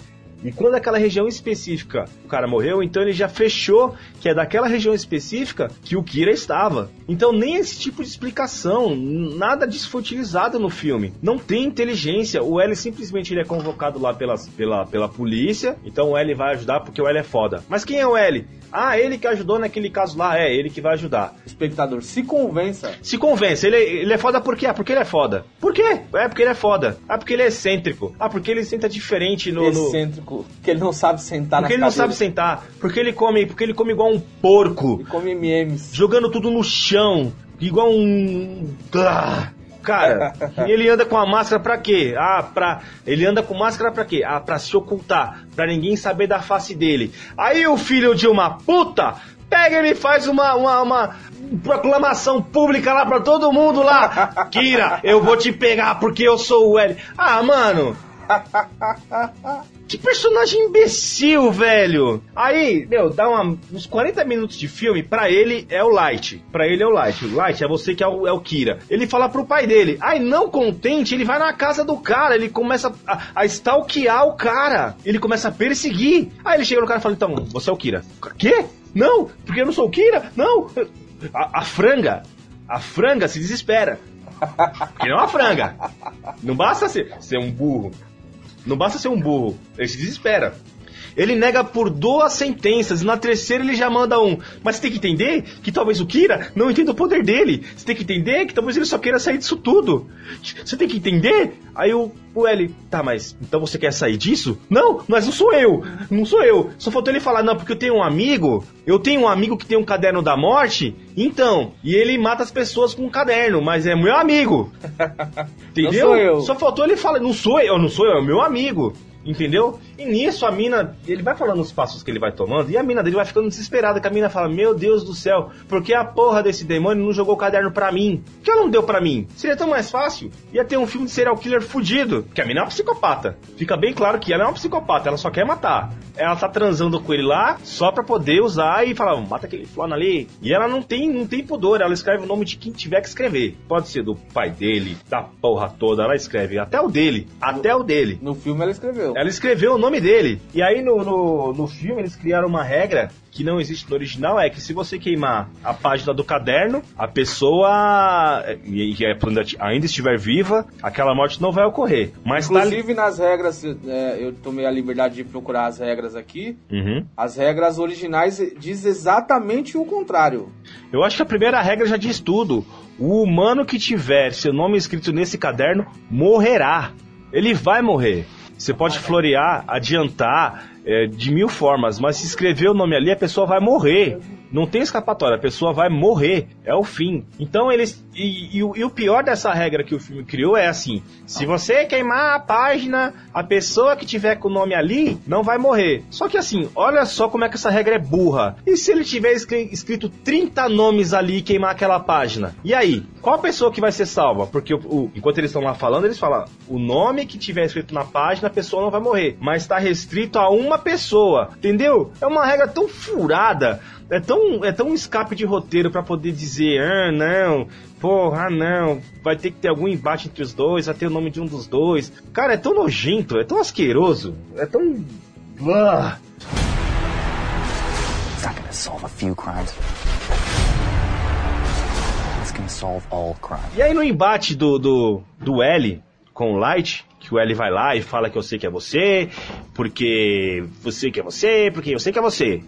E quando aquela região específica o cara morreu, então ele já fechou que é daquela região específica que o Kira estava. Então nem esse tipo de explicação, nada disso foi utilizado no filme. Não tem inteligência. O L simplesmente ele é convocado lá pelas, pela, pela polícia. Então o L vai ajudar porque o L é foda. Mas quem é o L? Ah, ele que ajudou naquele caso lá. É, ele que vai ajudar. Espectador, se convença. Se convence, ele, ele é foda por quê? Ah, porque ele é foda. Por quê? É porque ele é foda. Ah, porque ele é excêntrico. Ah, porque ele senta diferente no. no... Excêntrico. Que ele não sabe sentar Porque na ele não cadeira. sabe sentar. Porque ele come, porque ele come igual um porco. E come MMs. Jogando tudo no chão. Igual um. Ah, Cara, e ele anda com a máscara pra quê? Ah, pra. Ele anda com máscara pra quê? Ah, pra se ocultar. Pra ninguém saber da face dele. Aí o filho de uma puta pega e faz uma, uma, uma proclamação pública lá pra todo mundo lá. Kira, eu vou te pegar porque eu sou o L. Ah, mano. Que personagem imbecil, velho! Aí, meu, dá uma- uns 40 minutos de filme, pra ele é o Light. Pra ele é o Light. O Light é você que é o, é o Kira. Ele fala pro pai dele. Aí, não contente, ele vai na casa do cara. Ele começa a, a stalkear o cara. Ele começa a perseguir. Aí ele chega no cara e fala: Então, você é o Kira. Quê? Não, porque eu não sou o Kira? Não! A, a franga. A franga se desespera. Porque não é uma franga. Não basta ser, ser um burro. Não basta ser um burro, ele se desespera. Ele nega por duas sentenças e na terceira ele já manda um. Mas você tem que entender que talvez o Kira não entenda o poder dele. Você tem que entender que talvez ele só queira sair disso tudo. Você tem que entender. Aí o, o L, tá, mas então você quer sair disso? Não, mas não sou eu. Não sou eu. Só faltou ele falar, não, porque eu tenho um amigo. Eu tenho um amigo que tem um caderno da morte. Então, e ele mata as pessoas com um caderno, mas é meu amigo. Entendeu? Só faltou ele falar, não sou eu, não sou eu, é meu amigo. Entendeu? E nisso a mina, ele vai falando os passos que ele vai tomando e a mina dele vai ficando desesperada. Que a mina fala: Meu Deus do céu, por que a porra desse demônio não jogou o caderno pra mim? Por que ela não deu pra mim? Seria tão mais fácil. Ia ter um filme de serial killer fudido. Que a mina é uma psicopata. Fica bem claro que ela é uma psicopata, ela só quer matar. Ela tá transando com ele lá só pra poder usar e falar: Mata aquele fulano ali. E ela não tem, não tem pudor, ela escreve o nome de quem tiver que escrever. Pode ser do pai dele, da porra toda, ela escreve até o dele. Até o dele. No filme ela escreveu. Ela escreveu o nome dele. E aí no, no, no filme eles criaram uma regra que não existe no original, é que se você queimar a página do caderno, a pessoa e que é- ainda estiver viva, aquela morte não vai ocorrer. Mas tá. Inclusive nas regras, é, eu tomei a liberdade de procurar as regras aqui. Uhum. As regras originais diz exatamente o contrário. Eu acho que a primeira regra já diz tudo. O humano que tiver seu nome escrito nesse caderno morrerá. Ele vai morrer. Você pode florear, adiantar é, de mil formas, mas se escrever o nome ali, a pessoa vai morrer. Não tem escapatória, a pessoa vai morrer. É o fim. Então eles. E, e o- e o pior dessa regra que o filme criou é assim: se você queimar a página, a pessoa que tiver com o nome ali não vai morrer. Só que assim, olha só como é que essa regra é burra. E se ele tiver escri- escrito 30 nomes ali e queimar aquela página? E aí? Qual pessoa que vai ser salva? Porque o- o- enquanto eles estão lá falando, eles falam: o nome que tiver escrito na página, a pessoa não vai morrer. Mas está restrito a uma pessoa. Entendeu? É uma regra tão furada. É tão, é tão escape de roteiro pra poder dizer, ah, não, porra, ah, não, vai ter que ter algum embate entre os dois, vai ter o nome de um dos dois. Cara, é tão nojento, é tão asqueroso, é tão. Ah. It's not gonna solve a few crimes. can solve all crimes. E aí no embate do, do, do L com o Light, que o L vai lá e fala que eu sei que é você, porque você que é você, porque eu sei que é você.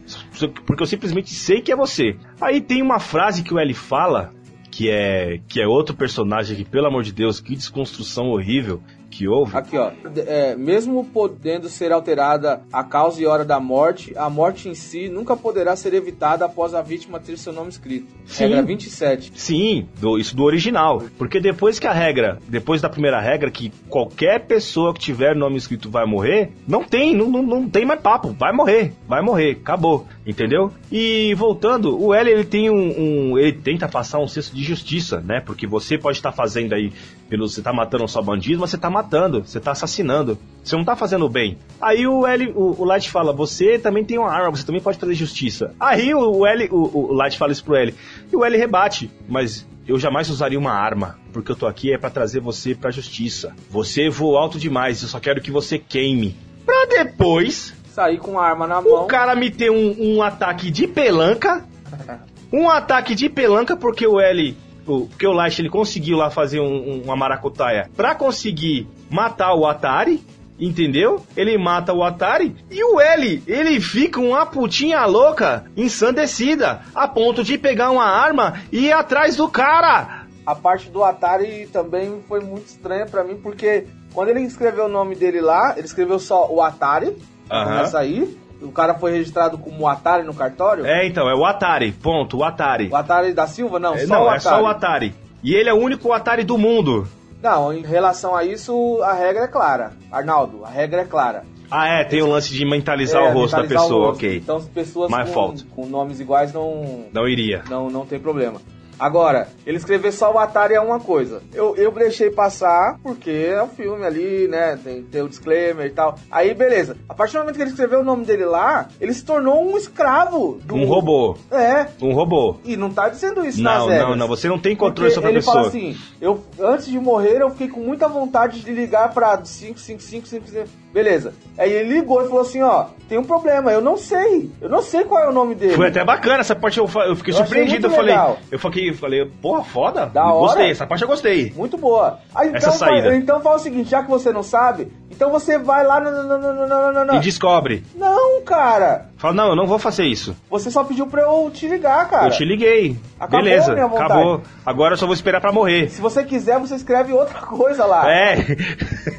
Porque eu simplesmente sei que é você. Aí tem uma frase que o L fala, que é, que é outro personagem que, pelo amor de Deus, que desconstrução horrível que houve. Aqui, ó. É, mesmo podendo ser alterada a causa e hora da morte, a morte em si nunca poderá ser evitada após a vítima ter seu nome escrito. Sim. Regra 27. Sim, do- isso do original. Porque depois que a regra, depois da primeira regra, que qualquer pessoa que tiver nome escrito vai morrer, não tem, não, não, não tem mais papo. Vai morrer, vai morrer, acabou. Entendeu? E voltando, o L ele tem um, um- Ele tenta passar um senso de justiça, né? Porque você pode estar fazendo aí. Pelo, você tá matando só bandido, mas você tá matando, você tá assassinando. Você não tá fazendo bem. Aí o L, o, o Light fala, você também tem uma arma, você também pode fazer justiça. Aí o, L, o, o Light fala isso pro L. E o L rebate, mas eu jamais usaria uma arma, porque eu tô aqui é pra trazer você pra justiça. Você voou alto demais, eu só quero que você queime. Pra depois Sair com a arma na mão. o cara me ter um, um ataque de pelanca. Um ataque de pelanca porque o L. O, porque o Light ele conseguiu lá fazer um- um- uma maracutaia pra conseguir matar o Atari. Entendeu? Ele mata o Atari e o L, ele fica uma putinha louca, ensandecida, a ponto de pegar uma arma e ir atrás do cara. A parte do Atari também foi muito estranha pra mim, porque quando ele escreveu o nome dele lá, ele escreveu só o Atari, Aham. começar aí. O cara foi registrado como Atari no cartório. É, então, é o Atari, ponto, o Atari. O Atari da Silva? Não, É, só não, o é Atari. só o Atari. E ele é o único Atari do mundo. Não, em relação a isso, a regra é clara. Arnaldo, a regra é clara. Ah, é, tem o lance de mentalizar É, o rosto da mentalizar o pessoa, rosto. ok. Então, as pessoas com, com nomes iguais não, Não iria. não, não tem problema. Agora, ele escrever só o Atari é uma coisa. Eu, eu deixei passar porque é um filme ali, né? Tem, tem o disclaimer e tal. Aí, beleza. A partir do momento que ele escreveu o nome dele lá, ele se tornou um escravo. Do... Um robô. É. Um robô. E não tá dizendo isso nas Não, regras. não, não. Você não tem controle sobre a ele pessoa. fala assim, eu, antes de morrer, eu fiquei com muita vontade de ligar pra 555, beleza. Aí ele ligou e falou assim, ó, tem um problema, eu não sei, eu não sei qual é o nome dele. Foi até bacana essa parte. Eu, eu fiquei Eu surpreendido. Eu falei, legal. eu falei, eu falei, porra, foda. Da gostei, hora. essa parte eu gostei. Muito boa. Aí, então, Essa saída. então fala o seguinte, já que você não sabe, então você vai lá, não, não, não, não, não, não, não. E descobre. Não, cara, Fala, não, eu não vou fazer isso. você só pediu pra eu te ligar, cara. eu te liguei. Acabou Beleza, acabou. Agora eu só vou esperar pra morrer. Se você quiser, você escreve outra coisa lá. É.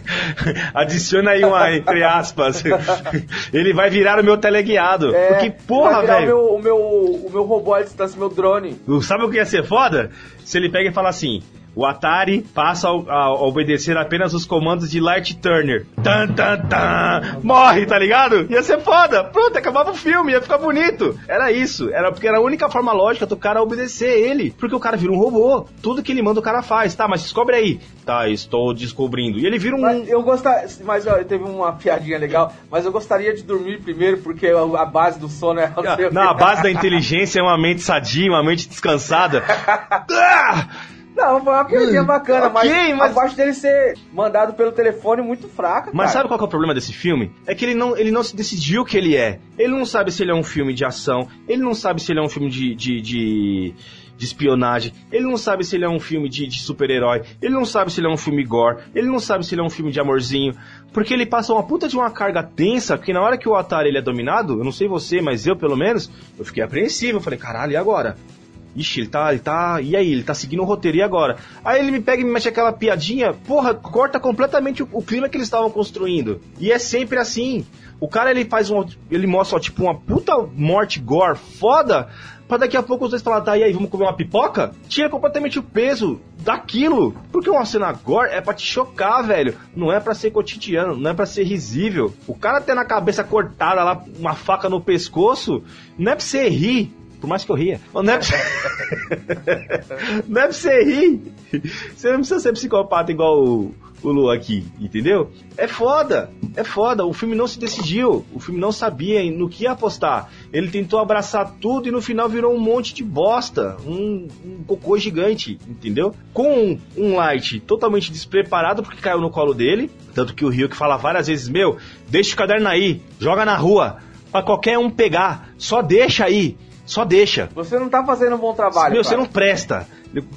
Adiciona aí uma, entre aspas. Ele vai virar o meu teleguiado. É, Porque, porra, velho. O meu, o, meu, o meu robô à distância, meu drone. Sabe o que ia ser foda? Se ele pega e fala assim: o Atari passa a, obedecer apenas os comandos de Light Turner. Tan, tan, tan. Morre, tá ligado? Ia ser foda. Pronto, acabava o filme, ia ficar bonito. Era isso. Era porque era a única forma lógica do cara obedecer ele. Porque o cara vira um robô. Tudo que ele manda o cara faz. Tá, mas descobre aí. Tá, estou descobrindo. E ele vira um. Mas eu gostaria. Mas ó, teve uma piadinha legal. Mas eu gostaria de dormir primeiro, porque a base do sono é. não Não, a base da inteligência é uma mente sadia, uma mente descansada. Ah! Não, foi uma piadinha bacana, ok, mas, mas- a parte dele ser mandado pelo telefone muito fraca. Mas cara. sabe qual é o problema desse filme? É que ele não, ele não se decidiu o que ele é. Ele não sabe se ele é um filme de ação, ele não sabe se ele é um filme de, de, de, de espionagem, ele não sabe se ele é um filme de, de super-herói, ele não sabe se ele é um filme gore, ele não sabe se ele é um filme de amorzinho, porque ele passa uma puta de uma carga tensa, que na hora que o Atari ele é dominado, eu não sei você, mas eu pelo menos, eu fiquei apreensivo, eu falei, caralho, e agora? Ixi, ele tá, ele tá. E aí, ele tá seguindo o roteiro, e agora? Aí ele me pega e me mexe aquela piadinha, porra, corta completamente o, o clima que eles estavam construindo. E é sempre assim. O cara ele faz um. Ele mostra, ó, tipo, uma puta morte gore foda. Pra daqui a pouco os dois falar, tá, e aí, vamos comer uma pipoca? Tira completamente o peso daquilo. Porque uma cena gore é pra te chocar, velho. Não é pra ser cotidiano, não é pra ser risível. O cara ter na cabeça cortada lá, uma faca no pescoço, não é pra você rir. Por mais que eu ria. Não é pra você... não é pra você rir. Você não precisa ser psicopata igual o, o Lu aqui, entendeu? É foda, é foda. O filme não se decidiu. O filme não sabia no que ia apostar. Ele tentou abraçar tudo e no final virou um monte de bosta. Um, um cocô gigante, entendeu? Com um, um Light totalmente despreparado porque caiu no colo dele. Tanto que o Rio que fala várias vezes: Meu, deixa o caderno aí, joga na rua, pra qualquer um pegar. Só deixa aí. Só deixa. Você não tá fazendo um bom trabalho. Meu, você não presta.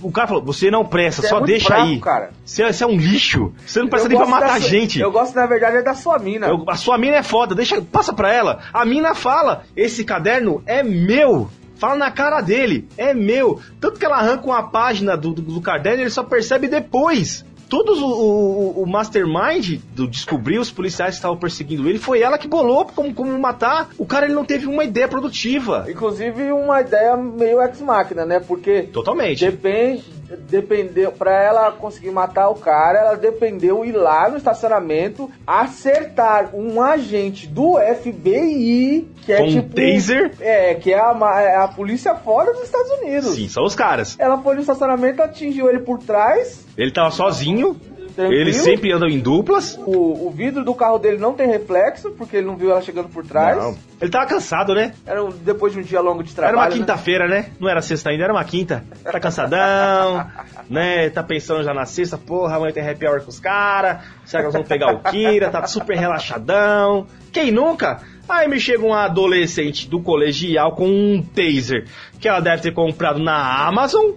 O cara falou, você não presta, Você é só muito deixa fraco, aí. cara. Você, é- você é um lixo. Você não presta Eu nem pra matar sua- gente. Eu gosto, na verdade, é da sua mina. Eu- a sua mina é foda, deixa, passa pra ela. A mina fala: esse caderno é meu. Fala na cara dele, é meu. Tanto que ela arranca uma página do, do, do caderno e ele só percebe depois. Todos o, o, o mastermind do descobrir os policiais que estavam perseguindo ele foi ela que bolou como, como matar. O cara ele não teve uma ideia produtiva. Inclusive, uma ideia meio ex-máquina, né? Porque Totalmente. depende, dependeu, pra ela conseguir matar o cara, ela dependeu ir lá no estacionamento, acertar um agente do FBI, que é Com um tipo... taser? É, que é a, é a polícia fora dos Estados Unidos. Sim, são os caras. Ela foi no estacionamento, atingiu ele por trás, Ele tava sozinho, tranquilo. eles sempre andam em duplas. O, o vidro do carro dele não tem reflexo, porque ele não viu ela chegando por trás. Não. Ele tava cansado, né? Era um- depois de um dia longo de Era trabalho. uma né? quinta-feira, né? Não era sexta ainda, era uma quinta. Tá cansadão, né? Tá pensando já na sexta, porra, amanhã tem happy hour com os caras. Será que nós vamos pegar o Kira? Tá super relaxadão. Quem nunca? Aí me chega um adolescente do colegial com um taser que ela deve ter comprado na Amazon,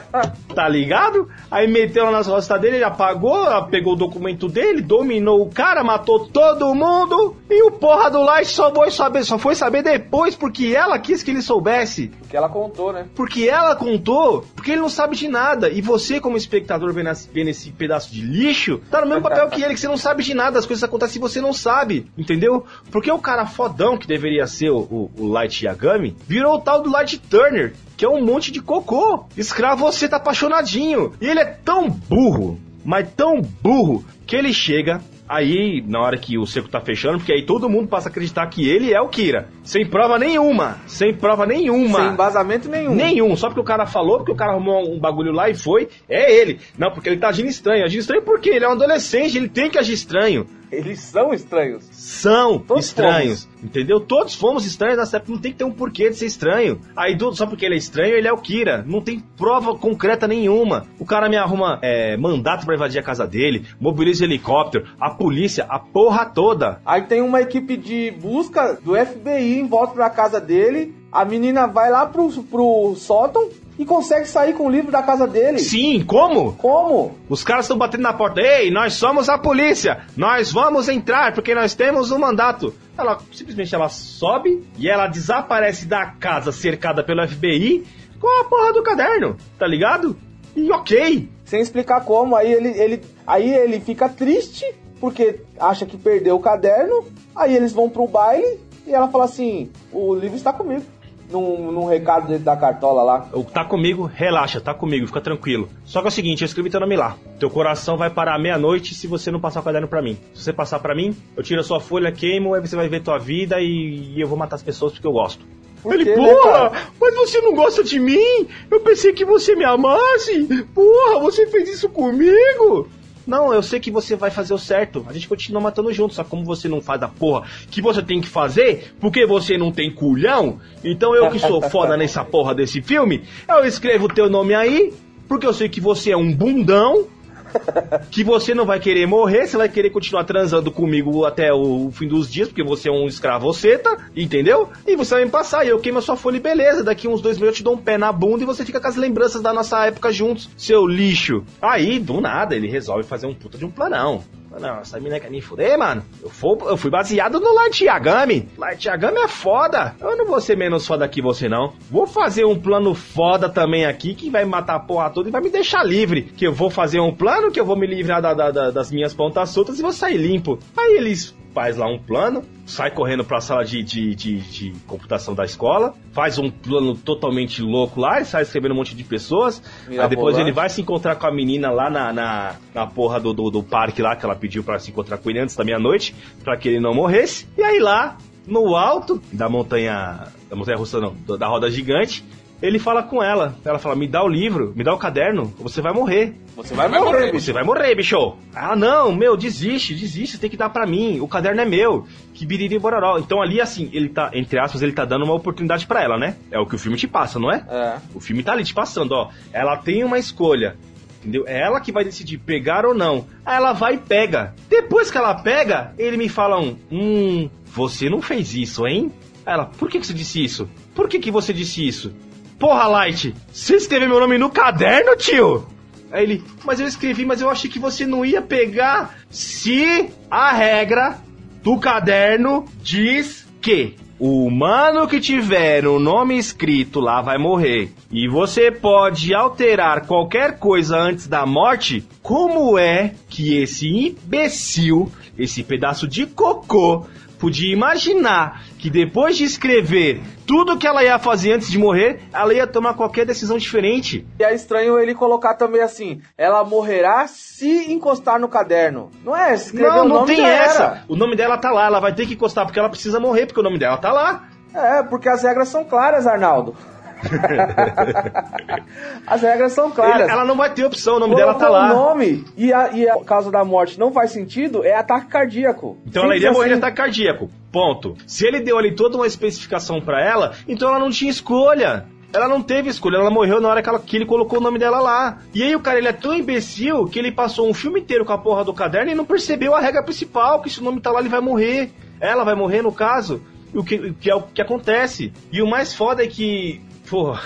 tá ligado? Aí meteu lá nas costas dele, ele apagou, ela pegou o documento dele, dominou o cara, matou todo mundo e o porra do Light só foi saber, só foi saber depois porque ela quis que ele soubesse. Que ela contou, né? Porque ela contou, porque ele não sabe de nada. E você, como espectador, vendo esse, vendo esse pedaço de lixo, tá no mesmo papel que ele, que você não sabe de nada. As coisas acontecem e você não sabe, entendeu? Porque o cara fodão que deveria ser o, o, o Light Yagami virou o tal do Light Turner, que é um monte de cocô. Escravo, você tá apaixonadinho. E ele é tão burro, mas tão burro, que ele chega. Aí, na hora que o seco tá fechando, porque aí todo mundo passa a acreditar que ele é o Kira. Sem prova nenhuma. Sem prova nenhuma. Sem embasamento nenhum. Nenhum, só porque o cara falou, porque o cara arrumou um bagulho lá e foi, é ele. Não, porque ele tá agindo estranho. Agindo estranho por quê? Ele é um adolescente, ele tem que agir estranho. Eles são estranhos. São Todos estranhos, entendeu? Todos fomos estranhos nessa época, não tem que ter um porquê de ser estranho. Aí, só porque ele é estranho, ele é o Kira. Não tem prova concreta nenhuma. O cara me arruma é, mandato pra invadir a casa dele, mobiliza o helicóptero, a polícia, a porra toda. Aí tem uma equipe de busca do FBI em volta da casa dele. A menina vai lá pro, pro sótão e consegue sair com o livro da casa dele. Sim, como? Como? Os caras estão batendo na porta. Ei, nós somos a polícia. Nós vamos entrar porque nós temos um mandato. Ela simplesmente ela sobe e ela desaparece da casa cercada pelo FBI com a porra do caderno, tá ligado? E ok. Sem explicar como. Aí ele, ele, aí ele fica triste porque acha que perdeu o caderno. Aí eles vão pro baile e ela fala assim: o livro está comigo. Num, num recado dentro da cartola lá. O Tá comigo, relaxa, tá comigo, fica tranquilo. Só que é o seguinte, eu escrevi teu nome lá. Teu coração vai parar à meia-noite se você não passar o caderno pra mim. Se você passar pra mim, eu tiro a sua folha, queimo, aí você vai ver tua vida e, e eu vou matar as pessoas porque eu gosto. Por Ele, quê, né, porra, cara? mas você não gosta de mim? Eu pensei que você me amasse. Porra, você fez isso comigo? Não, eu sei que você vai fazer o certo. A gente continua matando junto, só como você não faz a porra que você tem que fazer, porque você não tem culhão, então eu que sou foda nessa porra desse filme, eu escrevo o teu nome aí, porque eu sei que você é um bundão, que você não vai querer morrer, você vai querer continuar transando comigo até o fim dos dias, porque você é um escravoceta, entendeu? E você vai me passar, e eu queimo a sua folha e beleza. Daqui uns dois meses eu te dou um pé na bunda e você fica com as lembranças da nossa época juntos, seu lixo. Aí, do nada, ele resolve fazer um puta de um planão. Não, essa mina quer me fuder, mano. Eu fui, eu fui baseado no Light Yagami. Light Yagami é foda. Eu não vou ser menos foda que você, não. Vou fazer um plano foda também aqui que vai matar a porra toda e vai me deixar livre. Que eu vou fazer um plano que eu vou me livrar da- da- da- das minhas pontas soltas e vou sair limpo. Aí eles faz lá um plano, sai correndo pra sala de, de, de, de computação da escola, faz um plano totalmente louco lá, e sai escrevendo um monte de pessoas. Aí depois ele vai se encontrar com a menina lá na, na, na porra do, do, do parque lá, que ela pediu pra se encontrar com ele antes da meia-noite, pra que ele não morresse. E aí lá, no alto da montanha. Da montanha russa não, da roda gigante. Ele fala com ela. Ela fala: Me dá o livro, me dá o caderno, você vai morrer. Você vai morrer, bicho. Você vai morrer, bicho. Ah, não, meu, desiste, desiste, tem que dar pra mim. O caderno é meu. Que biriri bororó. Então ali, assim, ele tá, entre aspas, ele tá dando uma oportunidade pra ela, né? É o que o filme te passa, não é? É. O filme tá ali te passando, ó. Ela tem uma escolha. Entendeu? É ela que vai decidir pegar ou não. Aí ela vai e pega. Depois que ela pega, ele me fala um. Hum, você não fez isso, hein? Aí ela, por que, que você disse isso? Por que, que você disse isso? Porra, Light, você escreveu meu nome no caderno, tio? Aí ele, mas eu escrevi, mas eu achei que você não ia pegar se a regra do caderno diz que o humano que tiver o nome escrito lá vai morrer. E você pode alterar qualquer coisa antes da morte. Como é que esse imbecil, esse pedaço de cocô, podia imaginar que depois de escrever tudo que ela ia fazer antes de morrer, ela ia tomar qualquer decisão diferente? E é estranho ele colocar também assim: ela morrerá se encostar no caderno. Não é? Escrever não, o não tem essa. era. O nome dela tá lá, ela vai ter que encostar porque ela precisa morrer, porque o nome dela tá lá. É, porque as regras são claras, Arnaldo. as regras são claras. Ele- ela não vai ter opção, o nome Colocou dela tá lá. o nome e a, e a causa da morte não faz sentido, é ataque cardíaco. Então ela Simples iria morrer de assim. ataque cardíaco. Ponto. Se ele deu ali toda uma especificação pra ela, então ela não tinha escolha. Ela não teve escolha, ela morreu na hora que, ela- que ele colocou o nome dela lá. E aí o cara, ele é tão imbecil que ele passou um filme inteiro com a porra do caderno e não percebeu a regra principal, que se o nome tá lá ele vai morrer. Ela vai morrer no caso, o que, o que é o que acontece. E o mais foda é que, porra,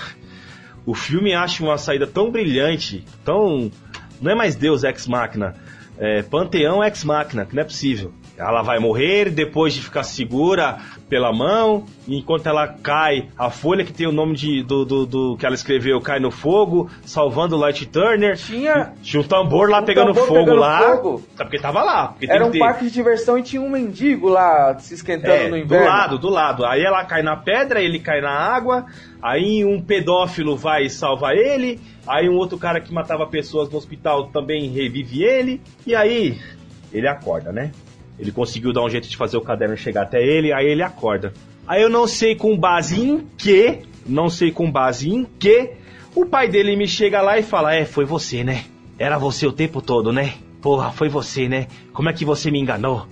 o filme acha uma saída tão brilhante, tão... Não é mais Deus Ex Machina, é Panteão Ex Machina, que não é possível. Ela vai morrer depois de ficar segura pela mão, enquanto ela cai, a folha que tem o nome de, do, do, do- que ela escreveu cai no fogo, salvando o Light Turner. Tinha- Tinha um tambor lá Um pegando tambor fogo pegando lá. fogo. Tá, Porque tava lá. Porque Era um ter. parque de diversão e tinha um mendigo lá se esquentando É, no do inverno. lado, do lado. Aí ela cai na pedra, ele cai na água. Aí um pedófilo vai salvar ele. Aí um outro cara que matava pessoas no hospital também revive ele. E aí ele acorda, né? Ele conseguiu dar um jeito de fazer o caderno chegar até ele. Aí ele acorda. Aí eu não sei com base em que, não sei com base em que, o pai dele me chega lá e fala: É, foi você, né? Era você o tempo todo, né? Porra, foi você, né? Como é que você me enganou?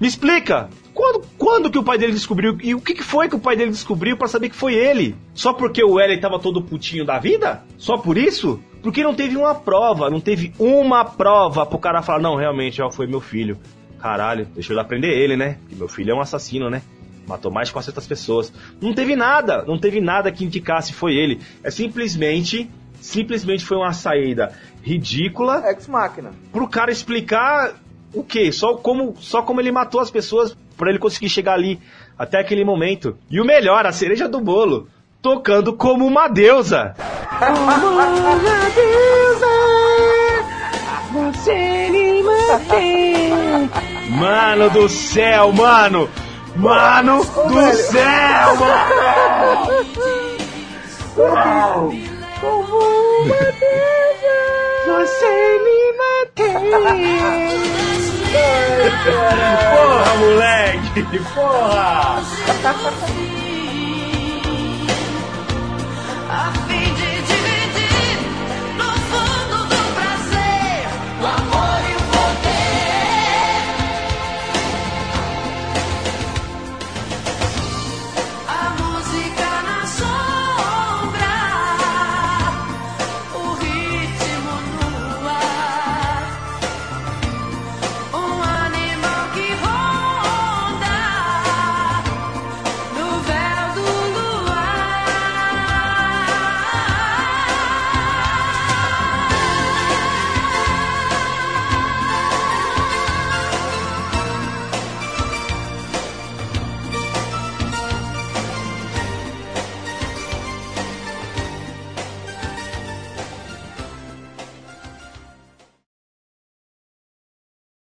Me explica! Quando, quando que o pai dele descobriu? E o que, que foi que o pai dele descobriu pra saber que foi ele? Só porque o Ellen tava todo putinho da vida? Só por isso? Porque não teve uma prova, não teve uma prova pro cara falar, não, realmente, ó, foi meu filho. Caralho, deixa eu aprender ele, né? Que meu filho é um assassino, né? Matou mais de 400 pessoas. Não teve nada, não teve nada que indicasse foi ele. É simplesmente, simplesmente foi uma saída ridícula Ex Máquina. pro cara explicar o quê? Só como, só como ele matou as pessoas pra ele conseguir chegar ali até aquele momento. E o melhor, a cereja do bolo, tocando como uma deusa. Mano do céu, mano! Mano do velho. céu, mano! Você me mantém! Porra, moleque! Porra!